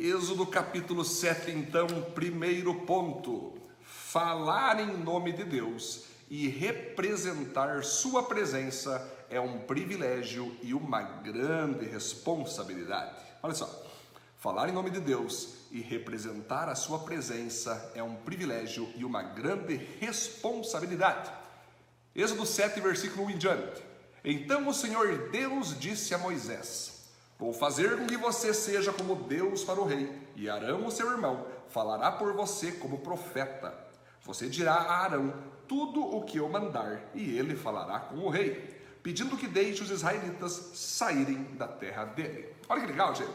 Êxodo capítulo 7, então, primeiro ponto. Falar em nome de Deus e representar Sua presença é um privilégio e uma grande responsabilidade. Olha só, falar em nome de Deus e representar a Sua presença é um privilégio e uma grande responsabilidade. Êxodo 7, versículo 1 em diante. Então o Senhor Deus disse a Moisés: Vou fazer com que você seja como Deus para o rei, e Arão, o seu irmão, falará por você como profeta. Você dirá a Arão tudo o que eu mandar, e ele falará com o rei, pedindo que deixe os israelitas saírem da terra dele. Olha que legal, gente.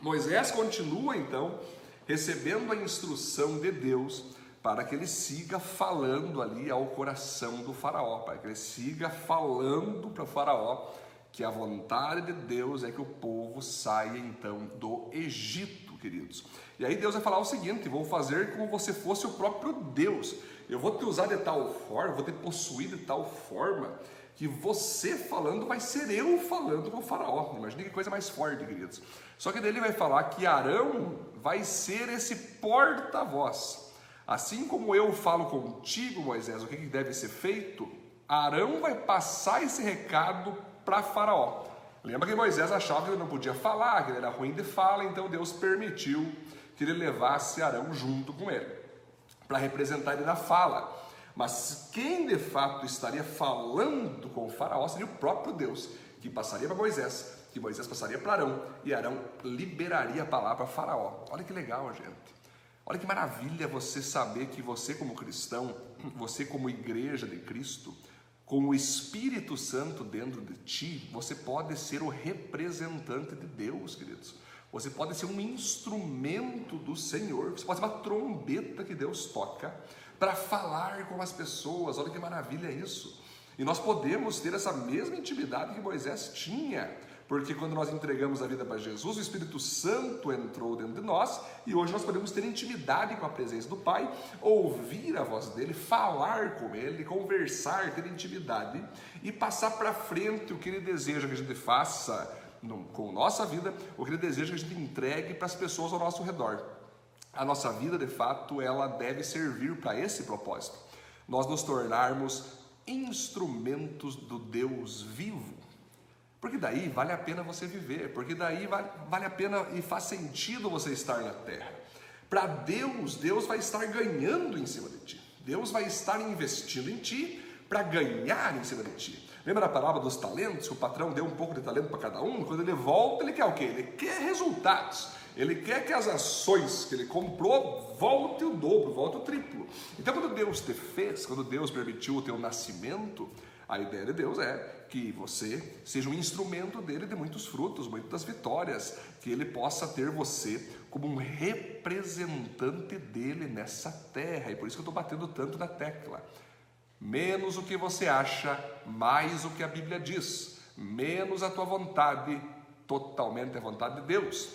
Moisés continua então recebendo a instrução de Deus para que ele siga falando ali ao coração do Faraó, para que ele siga falando para o Faraó que a vontade de Deus é que o povo saia então do Egito, queridos. E aí Deus vai falar o seguinte: vou fazer como você fosse o próprio Deus. Eu vou te usar de tal forma, vou te possuir de tal forma que você falando vai ser eu falando com o faraó. Imagina que coisa mais forte, queridos. Só que daí ele vai falar que Arão vai ser esse porta-voz. Assim como eu falo contigo, Moisés, o que deve ser feito, Arão vai passar esse recado para Faraó. Lembra que Moisés achava que ele não podia falar, que ele era ruim de fala, então Deus permitiu que ele levasse Arão junto com ele, para representar ele na fala. Mas quem de fato estaria falando com o Faraó seria o próprio Deus, que passaria para Moisés, que Moisés passaria para Arão, e Arão liberaria a palavra para Faraó. Olha que legal, gente. Olha que maravilha você saber que você, como cristão, você, como igreja de Cristo, com o Espírito Santo dentro de ti, você pode ser o representante de Deus, queridos. Você pode ser um instrumento do Senhor, você pode ser uma trombeta que Deus toca para falar com as pessoas. Olha que maravilha isso. E nós podemos ter essa mesma intimidade que Moisés tinha porque quando nós entregamos a vida para Jesus, o Espírito Santo entrou dentro de nós e hoje nós podemos ter intimidade com a presença do Pai, ouvir a voz dele, falar com ele, conversar, ter intimidade e passar para frente o que ele deseja que a gente faça com nossa vida, o que ele deseja que a gente entregue para as pessoas ao nosso redor. A nossa vida, de fato, ela deve servir para esse propósito. Nós nos tornarmos instrumentos do Deus vivo porque daí vale a pena você viver, porque daí vale, vale a pena e faz sentido você estar na terra. Para Deus, Deus vai estar ganhando em cima de ti. Deus vai estar investindo em ti para ganhar em cima de ti. Lembra da parábola dos talentos? O patrão deu um pouco de talento para cada um. Quando ele volta, ele quer o quê? Ele quer resultados. Ele quer que as ações que ele comprou volte o dobro, volte o triplo. Então, quando Deus te fez, quando Deus permitiu o teu nascimento, a ideia de Deus é que você seja um instrumento dele de muitos frutos, muitas vitórias, que ele possa ter você como um representante dele nessa terra. E por isso que eu estou batendo tanto na tecla. Menos o que você acha, mais o que a Bíblia diz. Menos a tua vontade, totalmente a vontade de Deus.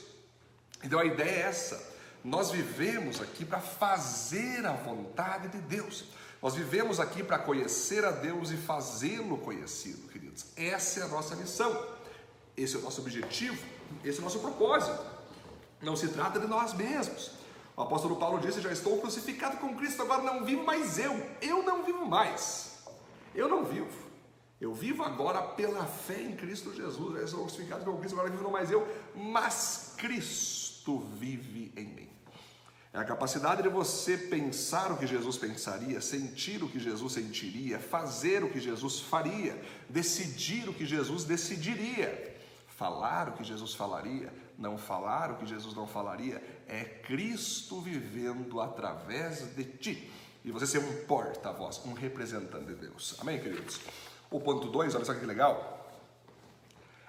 Então a ideia é essa. Nós vivemos aqui para fazer a vontade de Deus. Nós vivemos aqui para conhecer a Deus e fazê-lo conhecido, queridos. Essa é a nossa missão, esse é o nosso objetivo, esse é o nosso propósito. Não se trata de nós mesmos. O apóstolo Paulo disse: Já estou crucificado com Cristo, agora não vivo mais eu. Eu não vivo mais. Eu não vivo. Eu vivo agora pela fé em Cristo Jesus. Já estou crucificado com Cristo, agora vivo não mais eu, mas Cristo vive em mim. É a capacidade de você pensar o que Jesus pensaria, sentir o que Jesus sentiria, fazer o que Jesus faria, decidir o que Jesus decidiria, falar o que Jesus falaria, não falar o que Jesus não falaria. É Cristo vivendo através de ti. E você ser um porta-voz, um representante de Deus. Amém, queridos? O ponto 2, olha só que legal.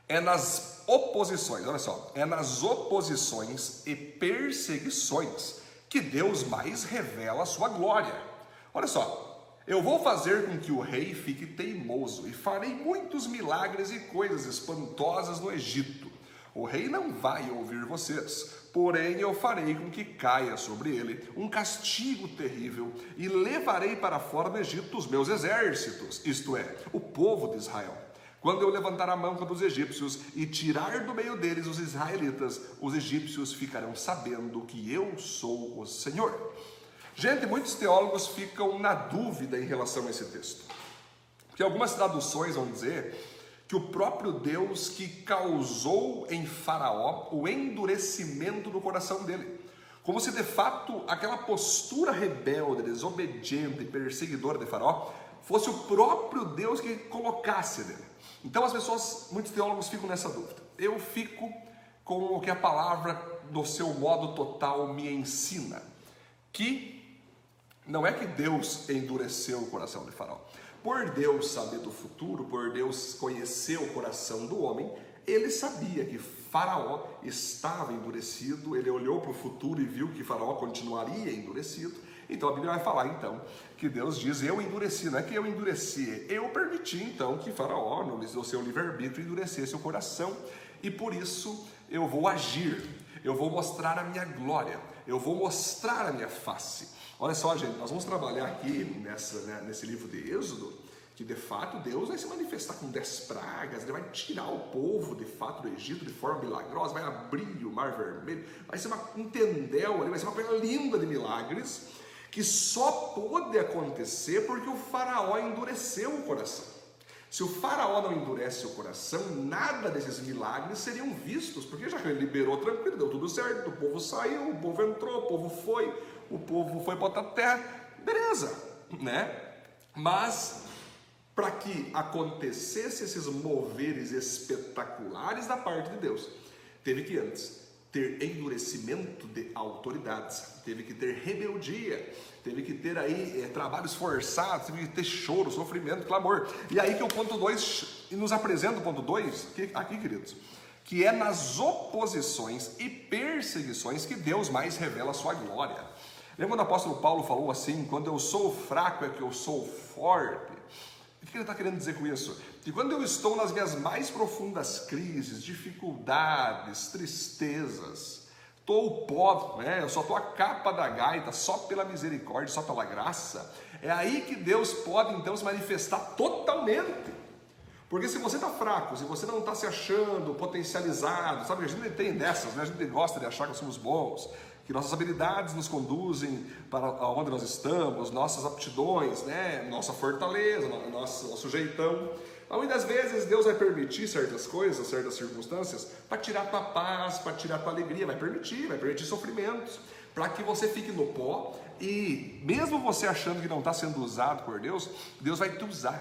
É nas oposições, olha só, é nas oposições e perseguições que Deus mais revela a sua glória. Olha só, eu vou fazer com que o rei fique teimoso e farei muitos milagres e coisas espantosas no Egito. O rei não vai ouvir vocês, porém eu farei com que caia sobre ele um castigo terrível e levarei para fora do Egito os meus exércitos, isto é, o povo de Israel. Quando eu levantar a mão contra os egípcios e tirar do meio deles os israelitas, os egípcios ficarão sabendo que eu sou o Senhor. Gente, muitos teólogos ficam na dúvida em relação a esse texto. Porque algumas traduções vão dizer que o próprio Deus que causou em Faraó o endurecimento do coração dele. Como se de fato aquela postura rebelde, desobediente perseguidora de Faraó fosse o próprio Deus que colocasse nele. Então as pessoas, muitos teólogos ficam nessa dúvida. Eu fico com o que a palavra do seu modo total me ensina, que não é que Deus endureceu o coração de Faraó. Por Deus saber do futuro, por Deus conhecer o coração do homem, ele sabia que Faraó estava endurecido, ele olhou para o futuro e viu que Faraó continuaria endurecido. Então a Bíblia vai falar então que Deus diz: Eu endureci, não é que eu endureci, eu permiti então que Faraó, no seu livre-arbítrio, endurecesse o coração, e por isso eu vou agir, eu vou mostrar a minha glória, eu vou mostrar a minha face. Olha só, gente, nós vamos trabalhar aqui nessa, né, nesse livro de Êxodo, que de fato Deus vai se manifestar com dez pragas, ele vai tirar o povo de fato do Egito de forma milagrosa, vai abrir o mar vermelho, vai ser uma, um tendel vai ser uma coisa linda de milagres, que só pôde acontecer porque o faraó endureceu o coração. Se o faraó não endurece o coração, nada desses milagres seriam vistos, porque já que ele liberou tranquilo, deu tudo certo, o povo saiu, o povo entrou, o povo foi, o povo foi para outra terra, beleza, né? Mas para que acontecesse esses moveres espetaculares da parte de Deus, teve que antes ter endurecimento de autoridades, teve que ter rebeldia, teve que ter aí é, trabalhos forçados, teve que ter choro, sofrimento, clamor. E aí que o ponto 2 nos apresenta o ponto 2, aqui, queridos, que é nas oposições e perseguições que Deus mais revela a sua glória. Lembra quando o apóstolo Paulo falou assim: quando eu sou fraco é que eu sou forte? O que ele está querendo dizer com isso? Que quando eu estou nas minhas mais profundas crises, dificuldades, tristezas, estou pobre, né? eu só estou a capa da gaita, só pela misericórdia, só pela graça, é aí que Deus pode então se manifestar totalmente. Porque se você está fraco, se você não está se achando potencializado, sabe, a gente tem dessas, né? a gente gosta de achar que somos bons, que nossas habilidades nos conduzem para onde nós estamos, nossas aptidões, né? nossa fortaleza, nosso, nosso jeitão. Muitas vezes Deus vai permitir certas coisas, certas circunstâncias, para tirar tua paz, para tirar tua alegria, vai permitir, vai permitir sofrimentos, para que você fique no pó e mesmo você achando que não está sendo usado por Deus, Deus vai te usar.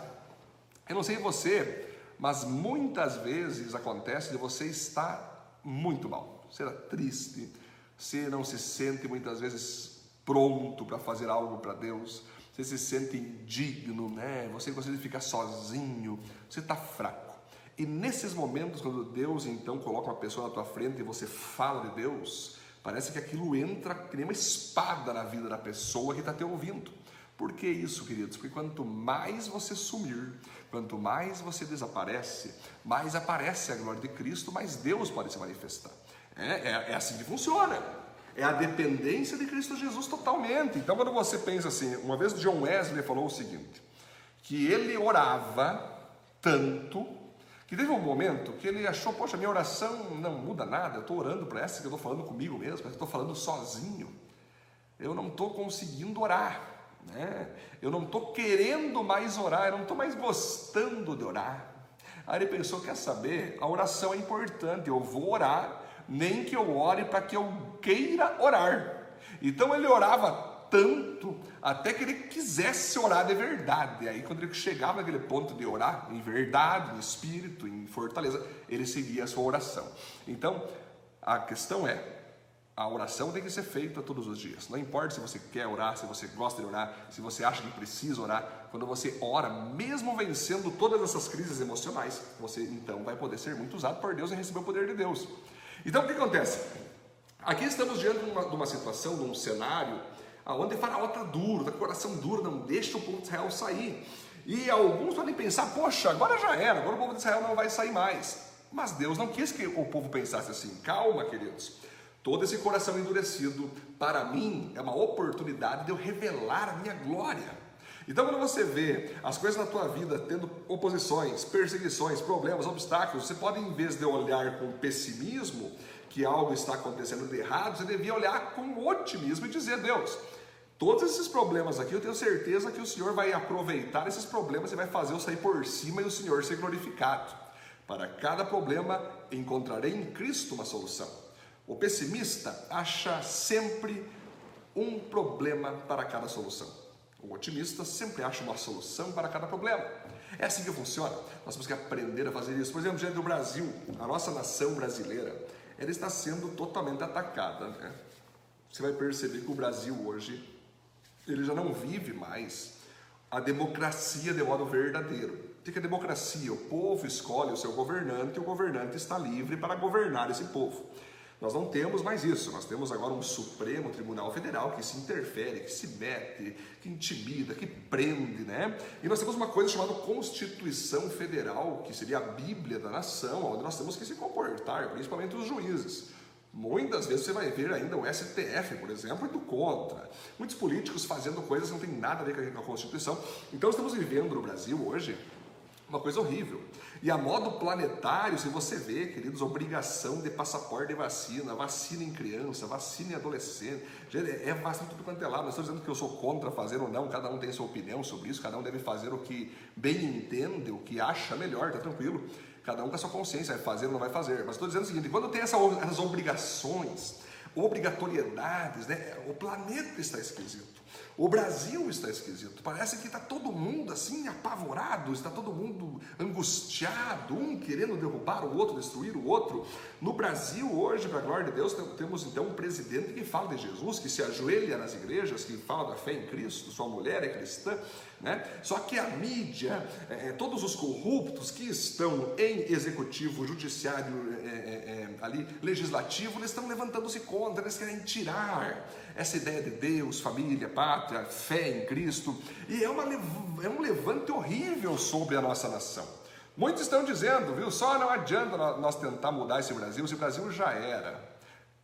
Eu não sei você, mas muitas vezes acontece de você estar muito mal, você está triste, você não se sente muitas vezes pronto para fazer algo para Deus. Você se sente indigno, né? Você gostaria de ficar sozinho. Você está fraco. E nesses momentos, quando Deus então coloca uma pessoa na tua frente e você fala de Deus, parece que aquilo entra que nem uma espada na vida da pessoa que está te ouvindo. Por que isso, queridos? Porque quanto mais você sumir, quanto mais você desaparece, mais aparece a glória de Cristo, mais Deus pode se manifestar. É, é, é assim que funciona. É a dependência de Cristo Jesus totalmente. Então, quando você pensa assim, uma vez John Wesley falou o seguinte: que ele orava tanto que teve um momento que ele achou, poxa, minha oração não muda nada, eu estou orando para essa que eu estou falando comigo mesmo, eu estou falando sozinho. Eu não estou conseguindo orar, né? eu não estou querendo mais orar, eu não estou mais gostando de orar. Aí ele pensou, quer saber? A oração é importante, eu vou orar, nem que eu ore para que eu queira orar. Então ele orava tanto até que ele quisesse orar de verdade. E aí, quando ele chegava naquele ponto de orar em verdade, em espírito, em fortaleza, ele seguia a sua oração. Então, a questão é: a oração tem que ser feita todos os dias. Não importa se você quer orar, se você gosta de orar, se você acha que precisa orar. Quando você ora, mesmo vencendo todas essas crises emocionais, você então vai poder ser muito usado por Deus e receber o poder de Deus. Então o que acontece? Aqui estamos diante de uma, de uma situação, de um cenário, onde Faraó está duro, está com o coração duro, não deixa o povo de Israel sair. E alguns podem pensar, poxa, agora já era, agora o povo de Israel não vai sair mais. Mas Deus não quis que o povo pensasse assim. Calma, queridos. Todo esse coração endurecido, para mim, é uma oportunidade de eu revelar a minha glória. Então, quando você vê as coisas na tua vida tendo oposições, perseguições, problemas, obstáculos, você pode, em vez de olhar com pessimismo, que algo está acontecendo de errado, você devia olhar com otimismo e dizer: Deus, todos esses problemas aqui, eu tenho certeza que o Senhor vai aproveitar esses problemas e vai fazer eu sair por cima e o Senhor ser glorificado. Para cada problema encontrarei em Cristo uma solução. O pessimista acha sempre um problema para cada solução. O otimista sempre acha uma solução para cada problema. É assim que funciona. Nós temos que aprender a fazer isso. Por exemplo, diante do Brasil, a nossa nação brasileira, ela está sendo totalmente atacada. Né? Você vai perceber que o Brasil hoje, ele já não vive mais a democracia de modo verdadeiro. O que é democracia? O povo escolhe o seu governante e o governante está livre para governar esse povo. Nós não temos mais isso, nós temos agora um Supremo Tribunal Federal que se interfere, que se mete, que intimida, que prende, né? E nós temos uma coisa chamada Constituição Federal, que seria a Bíblia da nação, onde nós temos que se comportar, principalmente os juízes. Muitas vezes você vai ver ainda o STF, por exemplo, indo contra. Muitos políticos fazendo coisas que não tem nada a ver com a Constituição. Então estamos vivendo no Brasil hoje uma coisa horrível. E a modo planetário, se você vê, queridos, obrigação de passaporte de vacina, vacina em criança, vacina em adolescente, é vacina tudo quanto é lado. Não estou dizendo que eu sou contra fazer ou não, cada um tem sua opinião sobre isso, cada um deve fazer o que bem entende, o que acha melhor, tá tranquilo. Cada um com a sua consciência, vai fazer ou não vai fazer. Mas estou dizendo o seguinte: quando tem essas obrigações, obrigatoriedades, né, o planeta está esquisito. O Brasil está esquisito. Parece que está todo mundo assim apavorado, está todo mundo angustiado, um querendo derrubar o outro, destruir o outro. No Brasil, hoje, para a glória de Deus, temos então um presidente que fala de Jesus, que se ajoelha nas igrejas, que fala da fé em Cristo, sua mulher é cristã. Né? Só que a mídia, é, é todos os corruptos que estão em executivo, judiciário, é, é, é, ali legislativo, eles estão levantando-se contra, eles querem tirar essa ideia de Deus, família, pátria, fé em Cristo, e é, uma, é um levante horrível sobre a nossa nação. Muitos estão dizendo, viu, só não adianta nós tentar mudar esse Brasil, esse Brasil já era.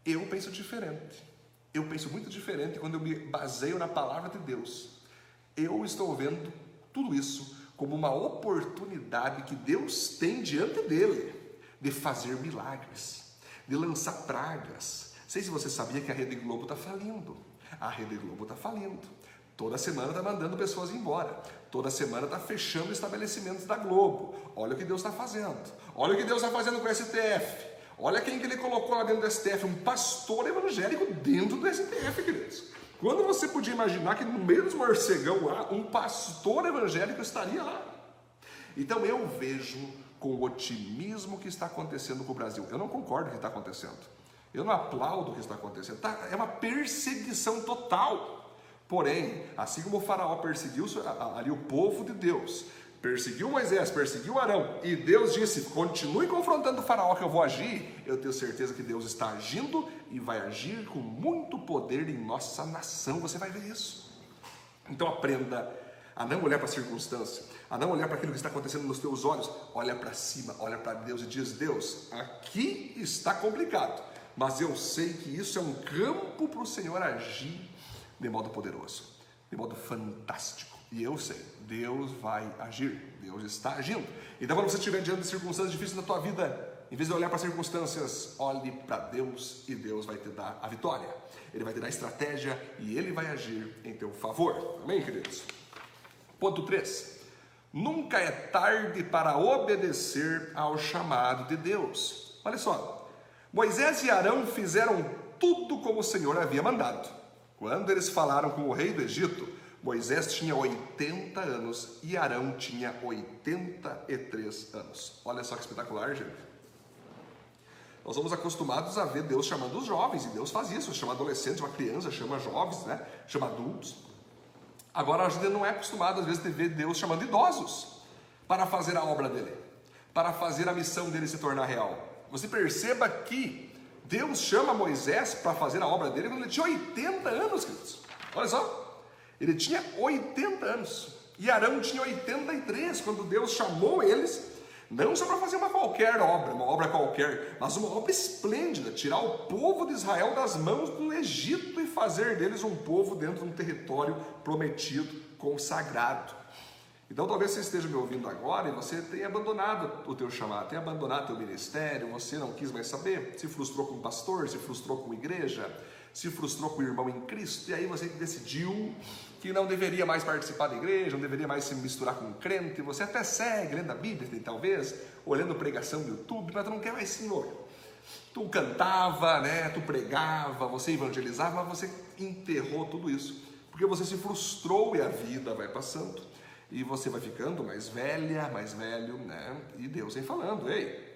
Eu penso diferente. Eu penso muito diferente quando eu me baseio na palavra de Deus. Eu estou vendo tudo isso como uma oportunidade que Deus tem diante dele de fazer milagres, de lançar pragas, sei se você sabia que a Rede Globo está falindo. A Rede Globo está falindo. Toda semana está mandando pessoas embora. Toda semana está fechando estabelecimentos da Globo. Olha o que Deus está fazendo. Olha o que Deus está fazendo com o STF. Olha quem que ele colocou lá dentro do STF. Um pastor evangélico dentro do STF, queridos. Quando você podia imaginar que no meio dos morcegão lá, um pastor evangélico estaria lá? Então eu vejo com o otimismo que está acontecendo com o Brasil. Eu não concordo com o que está acontecendo. Eu não aplaudo o que está acontecendo. Tá, é uma perseguição total. Porém, assim como o faraó perseguiu ali o povo de Deus, perseguiu Moisés, perseguiu Arão, e Deus disse: continue confrontando o faraó que eu vou agir. Eu tenho certeza que Deus está agindo e vai agir com muito poder em nossa nação. Você vai ver isso. Então aprenda a não olhar para a circunstância, a não olhar para aquilo que está acontecendo nos teus olhos. Olha para cima, olha para Deus e diz: Deus, aqui está complicado mas eu sei que isso é um campo para o Senhor agir de modo poderoso, de modo fantástico. E eu sei, Deus vai agir, Deus está agindo. Então, quando você estiver diante de circunstâncias difíceis na tua vida, em vez de olhar para as circunstâncias, olhe para Deus e Deus vai te dar a vitória. Ele vai te dar a estratégia e ele vai agir em teu favor. Amém, queridos? Ponto 3. Nunca é tarde para obedecer ao chamado de Deus. Olha só, Moisés e Arão fizeram tudo como o Senhor havia mandado. Quando eles falaram com o rei do Egito, Moisés tinha 80 anos e Arão tinha 83 anos. Olha só que espetacular, gente. Nós somos acostumados a ver Deus chamando os jovens, e Deus faz isso, chama adolescentes, uma criança, chama jovens, né? chama adultos. Agora a gente não é acostumado, às vezes, a ver Deus chamando idosos para fazer a obra dele, para fazer a missão dele se tornar real. Você perceba que Deus chama Moisés para fazer a obra dele quando ele tinha 80 anos, queridos. Olha só, ele tinha 80 anos e Arão tinha 83 quando Deus chamou eles Não só para fazer uma qualquer obra, uma obra qualquer, mas uma obra esplêndida, tirar o povo de Israel das mãos do Egito e fazer deles um povo dentro de um território prometido, consagrado. Então talvez você esteja me ouvindo agora e você tenha abandonado o teu chamado, tenha abandonado o teu ministério, você não quis mais saber, se frustrou com o pastor, se frustrou com a igreja, se frustrou com o irmão em Cristo, e aí você decidiu que não deveria mais participar da igreja, não deveria mais se misturar com um crente, você até segue lendo a Bíblia, talvez, olhando pregação no YouTube, mas tu não quer mais Senhor. Tu cantava, né? tu pregava, você evangelizava, mas você enterrou tudo isso, porque você se frustrou e a vida vai passando, e você vai ficando mais velha, mais velho, né? E Deus vem falando, ei,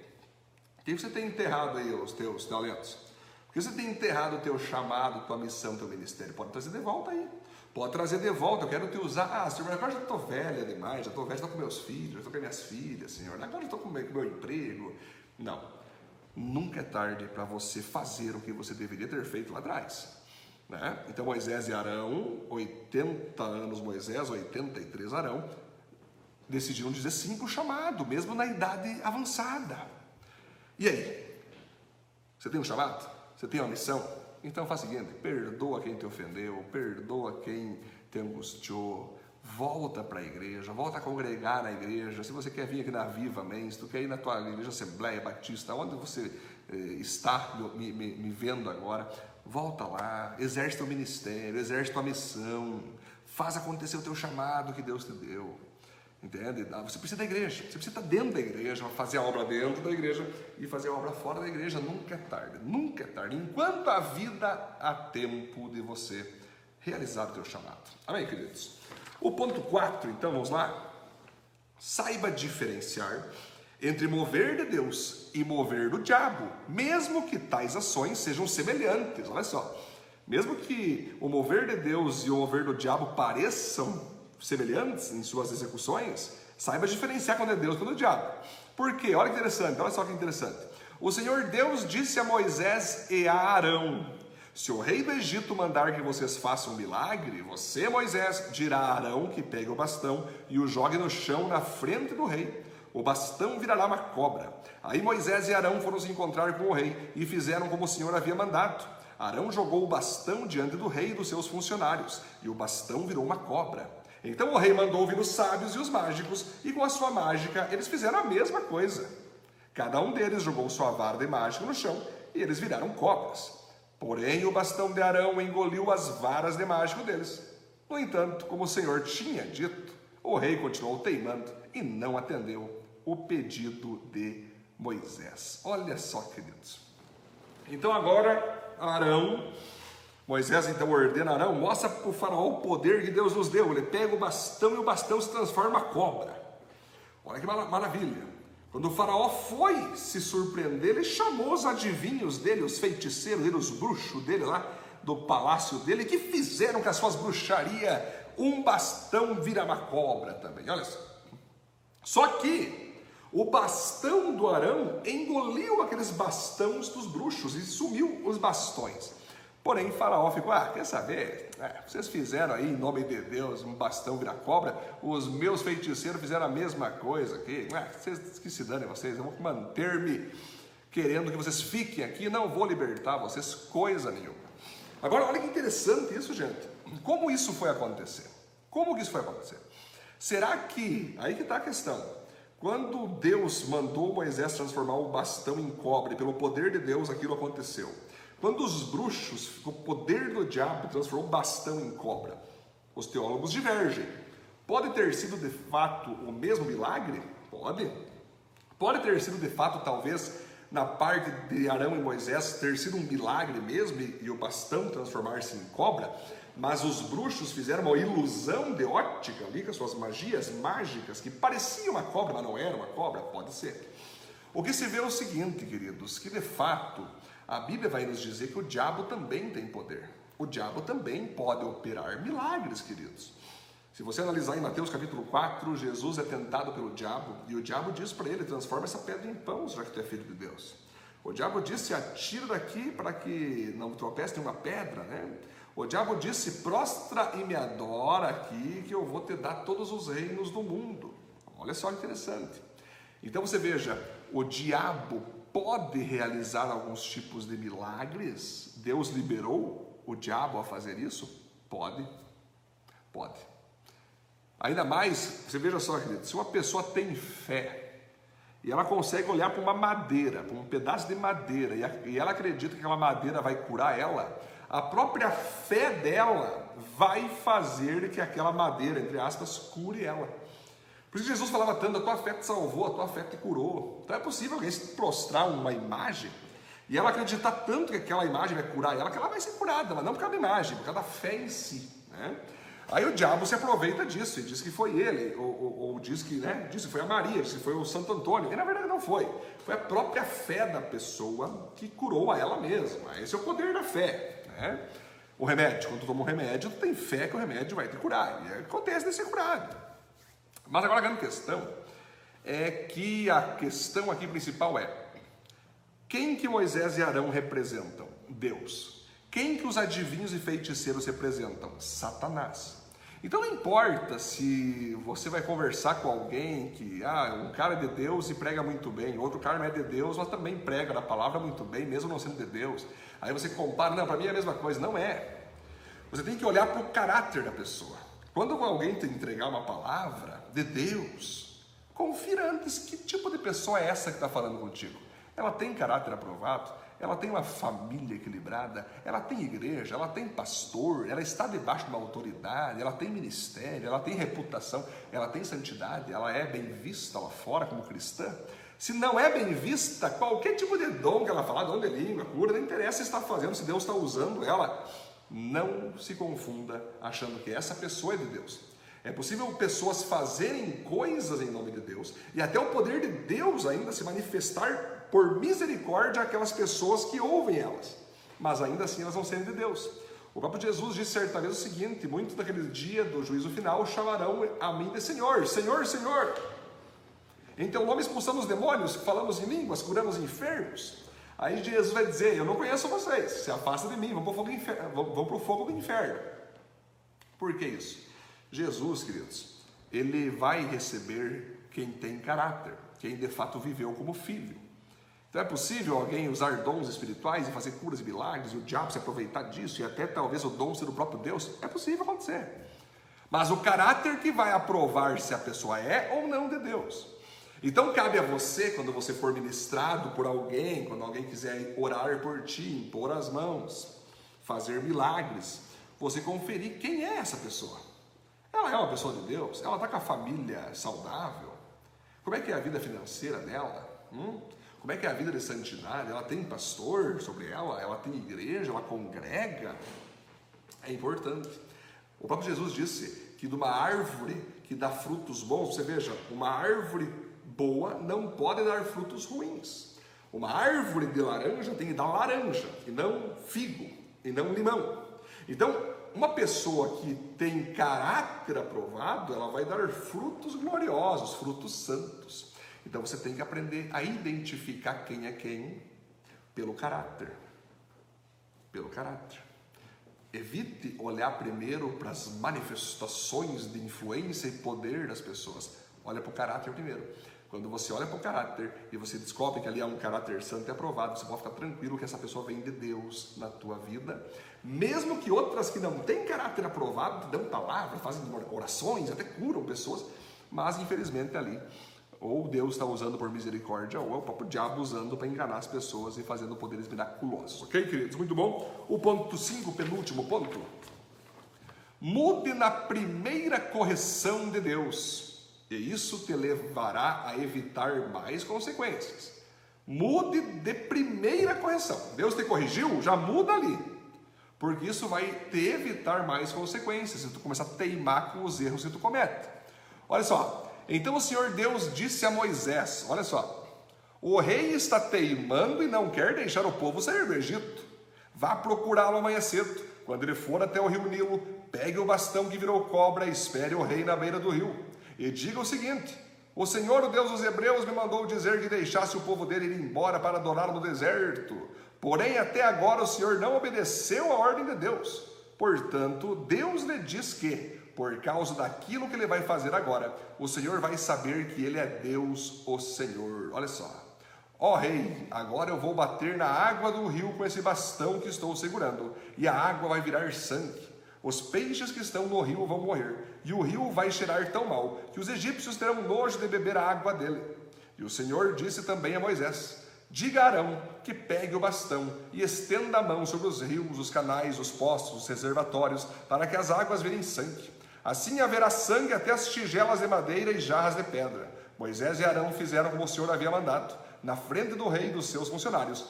o que você tem enterrado aí os teus talentos? Porque você tem enterrado o teu chamado, tua missão, teu ministério, pode trazer de volta aí. Pode trazer de volta, eu quero te usar. Ah, Senhor, agora já estou velha demais, já estou velha, estou com meus filhos, já estou com minhas filhas, Senhor, agora já estou com o meu emprego. Não, nunca é tarde para você fazer o que você deveria ter feito lá atrás. Né? Então Moisés e Arão, 80 anos Moisés, 83 Arão, decidiram dizer sim para o chamado, mesmo na idade avançada. E aí? Você tem um chamado? Você tem uma missão? Então faz o seguinte: perdoa quem te ofendeu, perdoa quem te angustiou, volta para a igreja, volta a congregar na igreja. Se você quer vir aqui na Viva se tu quer ir na tua igreja Assembleia Batista, onde você eh, está me, me, me vendo agora, volta lá, exerce o ministério, exerce tua missão, faz acontecer o teu chamado que Deus te deu. Entende? Ah, você precisa da igreja, você precisa estar dentro da igreja, fazer a obra dentro da igreja e fazer a obra fora da igreja. Nunca é tarde, nunca é tarde. Enquanto a vida há tempo de você realizar o teu chamado. Amém, queridos? O ponto 4, então, vamos lá. Saiba diferenciar entre mover de Deus e mover do diabo, mesmo que tais ações sejam semelhantes. Olha só, mesmo que o mover de Deus e o mover do diabo pareçam semelhantes em suas execuções, saiba diferenciar quando é Deus e quando é o diabo. Por quê? Olha que interessante, olha só que interessante. O Senhor Deus disse a Moisés e a Arão: Se o rei do Egito mandar que vocês façam um milagre, você, Moisés, dirá a Arão que pegue o bastão e o jogue no chão na frente do rei. O bastão virará uma cobra. Aí Moisés e Arão foram se encontrar com o rei e fizeram como o Senhor havia mandado. Arão jogou o bastão diante do rei e dos seus funcionários, e o bastão virou uma cobra. Então o rei mandou ouvir os sábios e os mágicos, e com a sua mágica eles fizeram a mesma coisa. Cada um deles jogou sua vara de mágica no chão e eles viraram cobras. Porém, o bastão de Arão engoliu as varas de mágico deles. No entanto, como o Senhor tinha dito, o rei continuou teimando e não atendeu o pedido de Moisés. Olha só, queridos. Então agora Arão Moisés então ordena Arão, mostra para o faraó o poder que Deus nos deu. Ele pega o bastão e o bastão se transforma em cobra. Olha que maravilha. Quando o faraó foi se surpreender, ele chamou os adivinhos dele, os feiticeiros dele, os bruxos dele lá do palácio dele, que fizeram com as suas bruxarias um bastão vira uma cobra também. Olha só. Só que o bastão do Arão engoliu aqueles bastões dos bruxos e sumiu os bastões. Porém, Faraó ficou, ah, quer saber? É, vocês fizeram aí, em nome de Deus, um bastão vira cobra, os meus feiticeiros fizeram a mesma coisa aqui. É, vocês que se danem vocês, eu vou manter-me querendo que vocês fiquem aqui, não vou libertar vocês coisa nenhuma. Agora, olha que interessante isso, gente. Como isso foi acontecer? Como que isso foi acontecer? Será que, aí que está a questão, quando Deus mandou Moisés transformar o bastão em cobre, pelo poder de Deus aquilo aconteceu. Quando os bruxos, o poder do diabo transformou o bastão em cobra, os teólogos divergem. Pode ter sido de fato o mesmo milagre? Pode. Pode ter sido de fato, talvez, na parte de Arão e Moisés, ter sido um milagre mesmo e, o bastão transformar-se em cobra, mas os bruxos fizeram uma ilusão de ótica ali com as suas magias mágicas, que parecia uma cobra, mas não era uma cobra? Pode ser. O que se vê é o seguinte, queridos, que de fato a Bíblia vai nos dizer que o diabo também tem poder. O diabo também pode operar milagres, queridos. Se você analisar em Mateus capítulo 4, Jesus é tentado pelo diabo e o diabo diz para ele: transforma essa pedra em pão, já que tu é filho de Deus. O diabo disse: atira daqui para que não tropece em uma pedra, né? O diabo disse: prostra e me adora aqui, que eu vou te dar todos os reinos do mundo. Olha só interessante. Então você veja, o diabo pode realizar alguns tipos de milagres? Deus liberou o diabo a fazer isso? Pode. Pode. Ainda mais, você veja só, querido, se uma pessoa tem fé e ela consegue olhar para uma madeira, para um pedaço de madeira, e ela acredita que aquela madeira vai curar ela, a própria fé dela vai fazer que aquela madeira, entre aspas, cure ela. Por isso Jesus falava tanto, a tua fé te salvou, a tua fé te curou. Então é possível alguém se prostrar uma imagem e ela acreditar tanto que aquela imagem vai curar ela, que ela vai ser curada, mas não por causa da imagem, por causa da fé em si. Né? Aí o diabo se aproveita disso e diz que foi ele, ou, ou, ou, diz que né, diz que foi a Maria, diz que foi o Santo Antônio, e na verdade não foi. Foi a própria fé da pessoa que curou a ela mesma. Esse é o poder da fé. Né? O remédio, quando tu toma um remédio, tu tem fé que o remédio vai te curar. E acontece de ser curado. Mas agora a grande questão é que a questão aqui principal é quem que Moisés e Arão representam? Deus. Quem que os adivinhos e feiticeiros representam? Satanás. Então não importa se você vai conversar com alguém que, ah, um cara é de Deus e prega muito bem, outro cara não é de Deus, mas também prega a palavra muito bem, mesmo não sendo de Deus. Aí você compara, não, para mim é a mesma coisa. Não é. Você tem que olhar para o caráter da pessoa. Quando alguém te entregar uma palavra de Deus, confira antes que tipo de pessoa é essa que está falando contigo. Ela tem caráter aprovado? Ela tem uma família equilibrada? Ela tem igreja? Ela tem pastor? Ela está debaixo de uma autoridade? Ela tem ministério? Ela tem reputação? Ela tem santidade? Ela é bem vista lá fora como cristã? Se não é bem vista, qualquer tipo de dom que ela falar, dom de língua, cura, não interessa se está fazendo, se Deus está usando ela. Não se confunda achando que essa pessoa é de Deus. É possível pessoas fazerem coisas em nome de Deus e até o poder de Deus ainda se manifestar por misericórdia àquelas pessoas que ouvem elas, mas ainda assim elas vão ser de Deus. O próprio Jesus disse certa vez o seguinte: muitos daquele dia do juízo final chamarão a mim de Senhor, Senhor, Senhor. Em teu nome expulsamos demônios, falamos em línguas, curamos enfermos. Aí Jesus vai dizer: Eu não conheço vocês, se afasta de mim, vão fogo, vão para o fogo do inferno. Por que isso? Jesus, queridos, ele vai receber quem tem caráter, quem de fato viveu como filho. Então é possível alguém usar dons espirituais e fazer curas e milagres e o diabo se aproveitar disso e até talvez o dom ser o próprio Deus? É possível acontecer. Mas o caráter que vai aprovar se a pessoa é ou não de Deus. Então cabe a você, quando você for ministrado por alguém, quando alguém quiser orar por ti, impor as mãos, fazer milagres, você conferir quem é essa pessoa. Ela é uma pessoa de Deus? Ela está com a família saudável? Como é que é a vida financeira dela? Hum? Como é que é a vida de santidade? Ela tem pastor sobre ela? Ela tem igreja? Ela congrega? É importante. O próprio Jesus disse que de uma árvore que dá frutos bons, você veja, uma árvore boa não pode dar frutos ruins. Uma árvore de laranja tem que dar laranja, e não figo, e não limão. Então, uma pessoa que tem caráter aprovado, ela vai dar frutos gloriosos, frutos santos. Então você tem que aprender a identificar quem é quem pelo caráter. Pelo caráter. Evite olhar primeiro para as manifestações de influência e poder das pessoas. Olha para o caráter primeiro. Quando você olha para o caráter e você descobre que ali há um caráter santo e aprovado, você pode ficar tranquilo que essa pessoa vem de Deus na tua vida. Mesmo que outras que não têm caráter aprovado, dão palavras, fazem orações, até curam pessoas, mas infelizmente ali ou Deus está usando por misericórdia, ou é o próprio diabo usando para enganar as pessoas e fazendo poderes miraculosos. Ok, queridos? Muito bom. O ponto 5, penúltimo ponto. Mude na primeira correção de Deus, e isso te levará a evitar mais consequências. Mude de primeira correção. Deus te corrigiu, já muda ali. Porque isso vai te evitar mais consequências se tu começar a teimar com os erros que tu comete. Olha só, então o Senhor Deus disse a Moisés: Olha só, o rei está teimando e não quer deixar o povo sair do Egito. Vá procurá-lo amanhã cedo. Quando ele for até o rio Nilo, pegue o bastão que virou cobra e espere o rei na beira do rio. E diga o seguinte: O Senhor, o Deus dos Hebreus, me mandou dizer que deixasse o povo dele ir embora para adorá-lo no deserto. Porém, até agora o Senhor não obedeceu a ordem de Deus. Portanto, Deus lhe diz que, por causa daquilo que ele vai fazer agora, o Senhor vai saber que ele é Deus, o Senhor. Olha só. Ó oh, rei, agora eu vou bater na água do rio com esse bastão que estou segurando, e a água vai virar sangue. Os peixes que estão no rio vão morrer, e o rio vai cheirar tão mal que os egípcios terão nojo de beber a água dele. E o Senhor disse também a Moisés: Diga a Arão que pegue o bastão e estenda a mão sobre os rios, os canais, os poços, os reservatórios, para que as águas virem sangue. Assim haverá sangue até as tigelas de madeira e jarras de pedra. Moisés e Arão fizeram como o Senhor havia mandado na frente do rei e dos seus funcionários.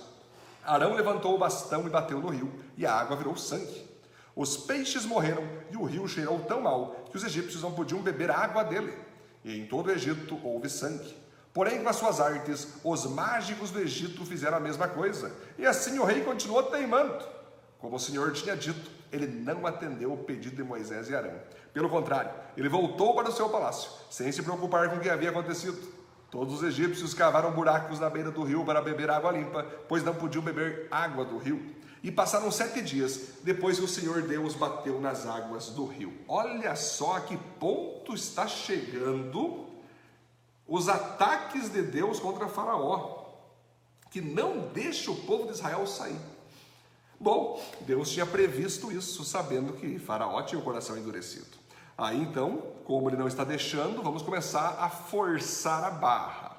Arão levantou o bastão e bateu no rio, e a água virou sangue. Os peixes morreram e o rio cheirou tão mal que os egípcios não podiam beber a água dele. E em todo o Egito houve sangue. Porém, com as suas artes, os mágicos do Egito fizeram a mesma coisa. E assim o rei continuou teimando. Como o Senhor tinha dito, ele não atendeu o pedido de Moisés e Arão. Pelo contrário, ele voltou para o seu palácio, sem se preocupar com o que havia acontecido. Todos os egípcios cavaram buracos na beira do rio para beber água limpa, pois não podiam beber água do rio. E passaram sete dias depois que o Senhor Deus bateu nas águas do rio. Olha só a que ponto está chegando os ataques de Deus contra Faraó, que não deixa o povo de Israel sair. Bom, Deus tinha previsto isso, sabendo que Faraó tinha o coração endurecido. Aí então, como ele não está deixando, vamos começar a forçar a barra.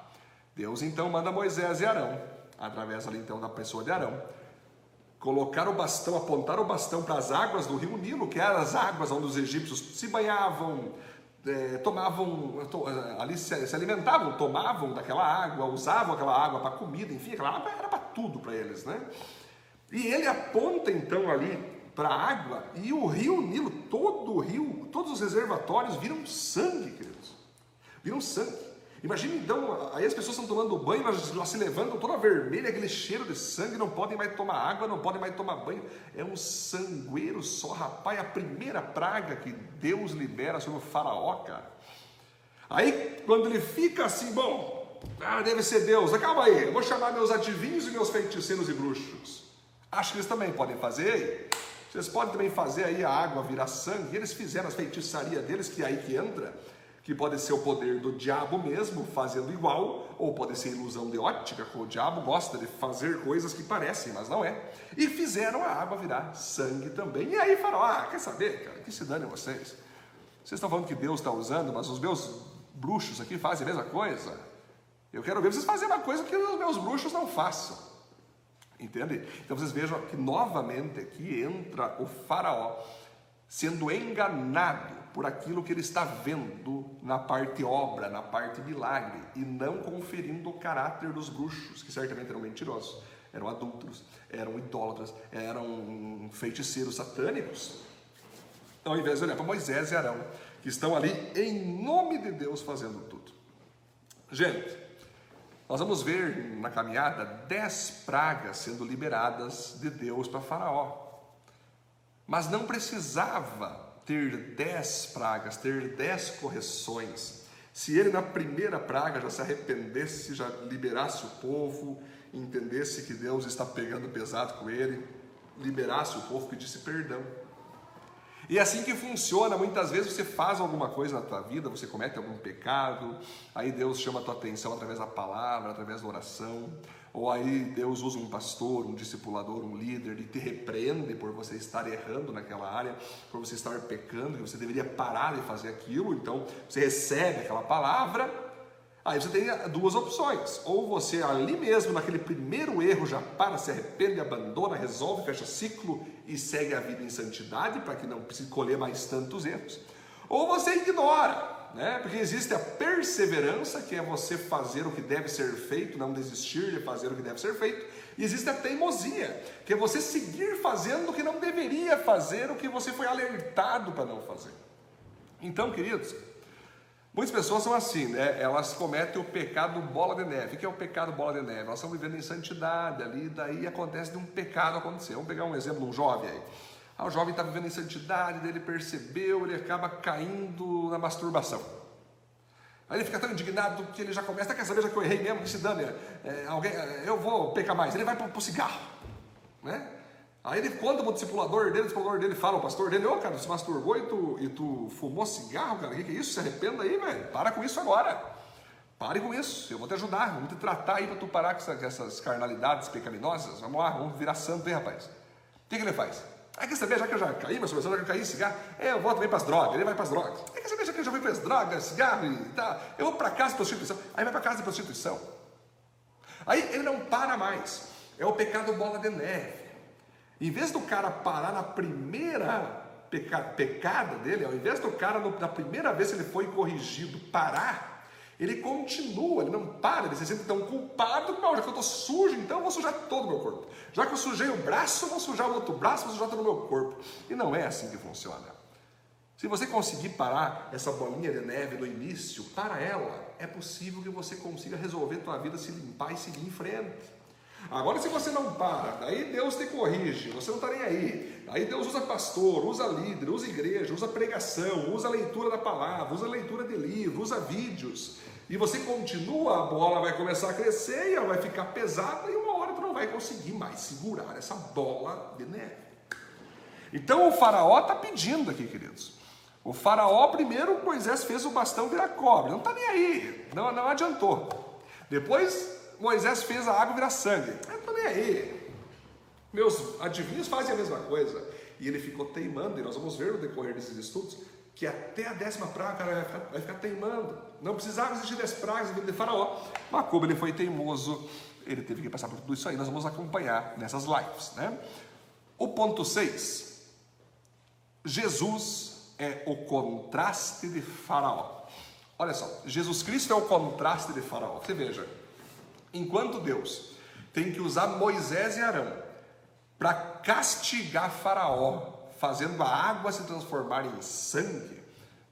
Deus então manda Moisés e Arão, através ali então da pessoa de Arão, colocar o bastão, apontar o bastão para as águas do rio Nilo, que eram as águas onde os egípcios se banhavam, é, tomavam, to, ali se, se, alimentavam, tomavam daquela água, usavam aquela água para comida, enfim, aquela água era para tudo para eles, né? E ele aponta então ali para a água, e o rio Nilo, todo o rio, todos os reservatórios viram sangue, queridos. Viram sangue. Imagina então, aí as pessoas estão tomando banho, elas, elas se levantam toda vermelha, aquele cheiro de sangue, não podem mais tomar água, não podem mais tomar banho. É um sangueiro só, rapaz, a primeira praga que Deus libera sobre o faraó, cara. Aí, quando ele fica assim, bom, ah, deve ser Deus, calma aí, eu vou chamar meus adivinhos e meus feiticeiros e bruxos. Acho que eles também podem fazer. Vocês podem também fazer aí a água virar sangue. Eles fizeram as feitiçaria deles, que é aí que entra, que pode ser o poder do diabo mesmo, fazendo igual, ou pode ser ilusão de ótica, que o diabo gosta de fazer coisas que parecem, mas não é. E fizeram a água virar sangue também. E aí falaram, ah, quer saber, cara, que se dane vocês. Vocês estão falando que Deus está usando, mas os meus bruxos aqui fazem a mesma coisa. Eu quero ver vocês fazerem uma coisa que os meus bruxos não façam. Entende? Então vocês vejam que novamente aqui entra o faraó sendo enganado por aquilo que ele está vendo na parte obra, na parte milagre, e não conferindo o caráter dos bruxos, que certamente eram mentirosos, eram adúlteros, eram idólatras, eram feiticeiros satânicos. Então, ao invés de olhar para Moisés e Arão, que estão ali em nome de Deus fazendo tudo. Gente, nós vamos ver na caminhada dez pragas sendo liberadas de Deus para Faraó. Mas não precisava ter dez pragas, ter dez correções. Se ele na primeira praga já se arrependesse, já liberasse o povo, entendesse que Deus está pegando pesado com ele, liberasse o povo, pedisse perdão. E é assim que funciona, muitas vezes você faz alguma coisa na tua vida, você comete algum pecado, aí Deus chama a tua atenção através da palavra, através da oração, ou aí Deus usa um pastor, um discipulador, um líder e te repreende por você estar errando naquela área, por você estar pecando, que você deveria parar de fazer aquilo, então você recebe aquela palavra, Aí você tem duas opções: ou você ali mesmo, naquele primeiro erro, já para, se arrepende, abandona, resolve, fecha ciclo e segue a vida em santidade para que não precise colher mais tantos erros, ou você ignora, né? Porque existe a perseverança, que é você fazer o que deve ser feito, não desistir de fazer o que deve ser feito, e existe a teimosia, que é você seguir fazendo o que não deveria fazer, o que você foi alertado para não fazer. Então, queridos, Muitas pessoas são assim, né? Elas cometem o pecado bola de neve. O que é o pecado bola de neve? Elas estão vivendo em santidade ali, daí acontece de um pecado acontecer. Vamos pegar um exemplo de um jovem aí. Ah, o jovem está vivendo em santidade, ele percebeu, ele acaba caindo na masturbação. Aí ele fica tão indignado que ele já começa, quer saber, já que eu errei mesmo, que se dane, é, alguém, é, eu vou pecar mais. Ele vai para o cigarro, né? Aí ele conta pro discipulador dele, o discipulador dele fala, o pastor dele, ô oh, cara, você masturbou e tu, e tu fumou cigarro, cara, o que, que é isso? Se arrependa aí, velho, para com isso agora. Pare com isso, eu vou te ajudar, vamos te tratar aí para tu parar com essa, essas carnalidades pecaminosas. Vamos lá, vamos virar santo, hein, rapaz? O que, que ele faz? Ah, quer saber, já que eu já caí, mas já que eu caí cigarro, eu volto também para as drogas, ele vai para as drogas. Ah, quer saber, já que eu já fui para as drogas, cigarro e tal, eu vou para casa de prostituição. Aí vai para casa de prostituição. Aí ele não para mais. É o pecado bola de neve. Em vez do cara parar na primeira peca, pecada dele, ao invés do cara, na primeira vez que ele foi corrigido, parar, ele continua, ele não para, ele se sente tão culpado, não, já que eu estou sujo, então eu vou sujar todo o meu corpo. Já que eu sujei o braço, eu vou sujar o outro braço, vou sujar todo o meu corpo. E não é assim que funciona. Se você conseguir parar essa bolinha de neve no início, para ela, é possível que você consiga resolver a tua vida, se limpar e seguir em frente. Agora, se você não para, daí Deus te corrige, você não está nem aí. Aí Deus usa pastor, usa líder, usa igreja, usa pregação, usa leitura da palavra, usa leitura de livro, usa vídeos. E você continua, a bola vai começar a crescer e ela vai ficar pesada e uma hora tu não vai conseguir mais segurar essa bola de neve. Então o faraó está pedindo aqui, queridos. O faraó, primeiro, Moisés fez o bastão virar cobre, não está nem aí, não, não adiantou. Depois, Moisés fez a água virar sangue, não está nem aí. Meus adivinhos fazem a mesma coisa. E ele ficou teimando, e nós vamos ver no decorrer desses estudos, que até a décima praga cara vai ficar, vai ficar teimando. Não precisava existir dez pragas de Faraó. Como ele foi teimoso, ele teve que passar por tudo isso aí. Nós vamos acompanhar nessas lives. Né? O ponto 6. Jesus é o contraste de Faraó. Olha só, Jesus Cristo é o contraste de Faraó. Você veja, enquanto Deus tem que usar Moisés e Arão para castigar Faraó fazendo a água se transformar em sangue,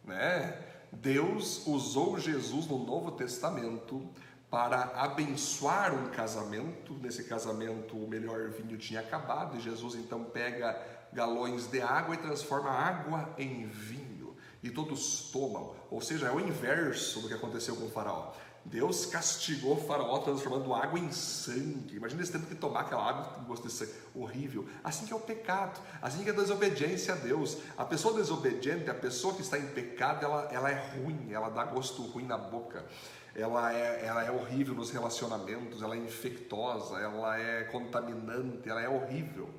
né? Deus usou Jesus no Novo Testamento para abençoar um casamento. Nesse casamento, o melhor vinho tinha acabado e Jesus então pega galões de água e transforma água em vinho. E todos tomam. Ou seja, é o inverso do que aconteceu com o Faraó. Deus castigou faraó transformando água em sangue. Imagina esse tempo que tomar aquela água com gosto de sangue. Horrível. Assim que é o pecado, assim que é a desobediência a Deus. A pessoa desobediente, a pessoa que está em pecado, ela, ela é ruim, ela dá gosto ruim na boca. Ela é, ela é horrível nos relacionamentos, ela é infectosa, ela é contaminante, ela é horrível.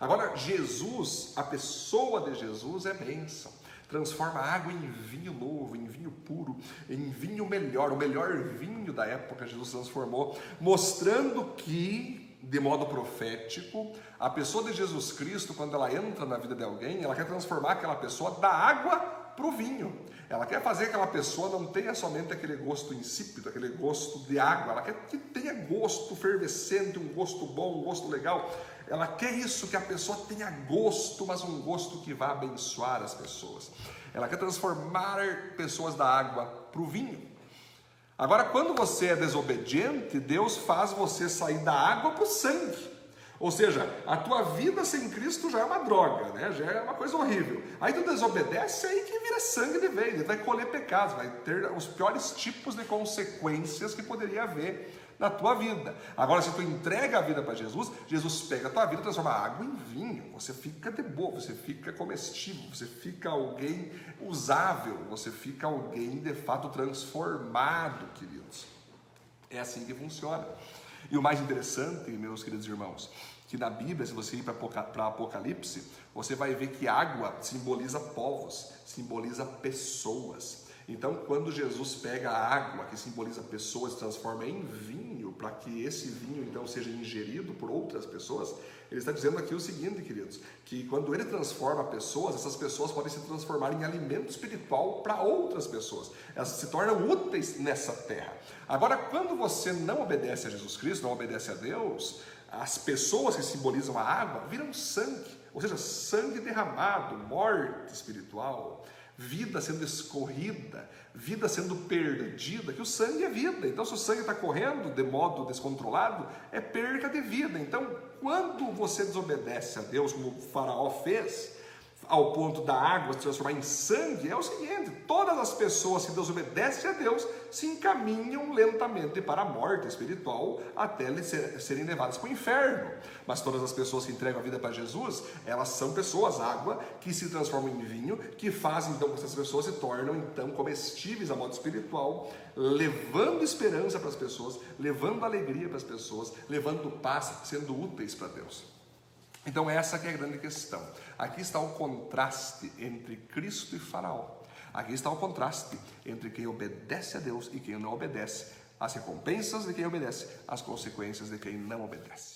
Agora, Jesus, a pessoa de Jesus é bênção transforma água em vinho novo, em vinho puro, em vinho melhor, o melhor vinho da época Jesus transformou, mostrando que, de modo profético, a pessoa de Jesus Cristo, quando ela entra na vida de alguém, ela quer transformar aquela pessoa da água para o vinho. Ela quer fazer que aquela pessoa não tenha somente aquele gosto insípido, aquele gosto de água, ela quer que tenha gosto fervescente, um gosto bom, um gosto legal. Ela quer isso, que a pessoa tenha gosto, mas um gosto que vá abençoar as pessoas. Ela quer transformar pessoas da água para o vinho. Agora, quando você é desobediente, Deus faz você sair da água para o sangue. Ou seja, a tua vida sem Cristo já é uma droga, né? já é uma coisa horrível. Aí tu desobedece, aí que vira sangue de vez, vai colher pecados, vai ter os piores tipos de consequências que poderia haver na tua vida. Agora, se tu entrega a vida para Jesus, Jesus pega a tua vida transforma a água em vinho. Você fica de boa, você fica comestível, você fica alguém usável, você fica alguém de fato transformado, queridos. É assim que funciona. E o mais interessante, meus queridos irmãos, que na Bíblia, se você ir para Apocalipse, você vai ver que água simboliza povos, simboliza pessoas. Então, quando Jesus pega a água, que simboliza pessoas, transforma em vinho, para que esse vinho então seja ingerido por outras pessoas, ele está dizendo aqui o seguinte, queridos, que quando ele transforma pessoas, essas pessoas podem se transformar em alimento espiritual para outras pessoas. Elas se tornam úteis nessa terra. Agora, quando você não obedece a Jesus Cristo, não obedece a Deus, as pessoas que simbolizam a água viram sangue, ou seja, sangue derramado, morte espiritual vida sendo escorrida, vida sendo perdida, que o sangue é vida. Então, se o sangue está correndo de modo descontrolado, é perca de vida. Então, quando você desobedece a Deus, como o Faraó fez, ao ponto da água se transformar em sangue é o seguinte: todas as pessoas que desobedecem a Deus se encaminham lentamente para a morte espiritual até serem levadas para o inferno. Mas todas as pessoas que entregam a vida para Jesus, elas são pessoas, água, que se transformam em vinho, que fazem então que essas pessoas se tornam então comestíveis a modo espiritual, levando esperança para as pessoas, levando alegria para as pessoas, levando paz, sendo úteis para Deus. Então essa é a grande questão. Aqui está o contraste entre Cristo e Faraó. Aqui está o contraste entre quem obedece a Deus e quem não obedece. As recompensas de quem obedece, as consequências de quem não obedece.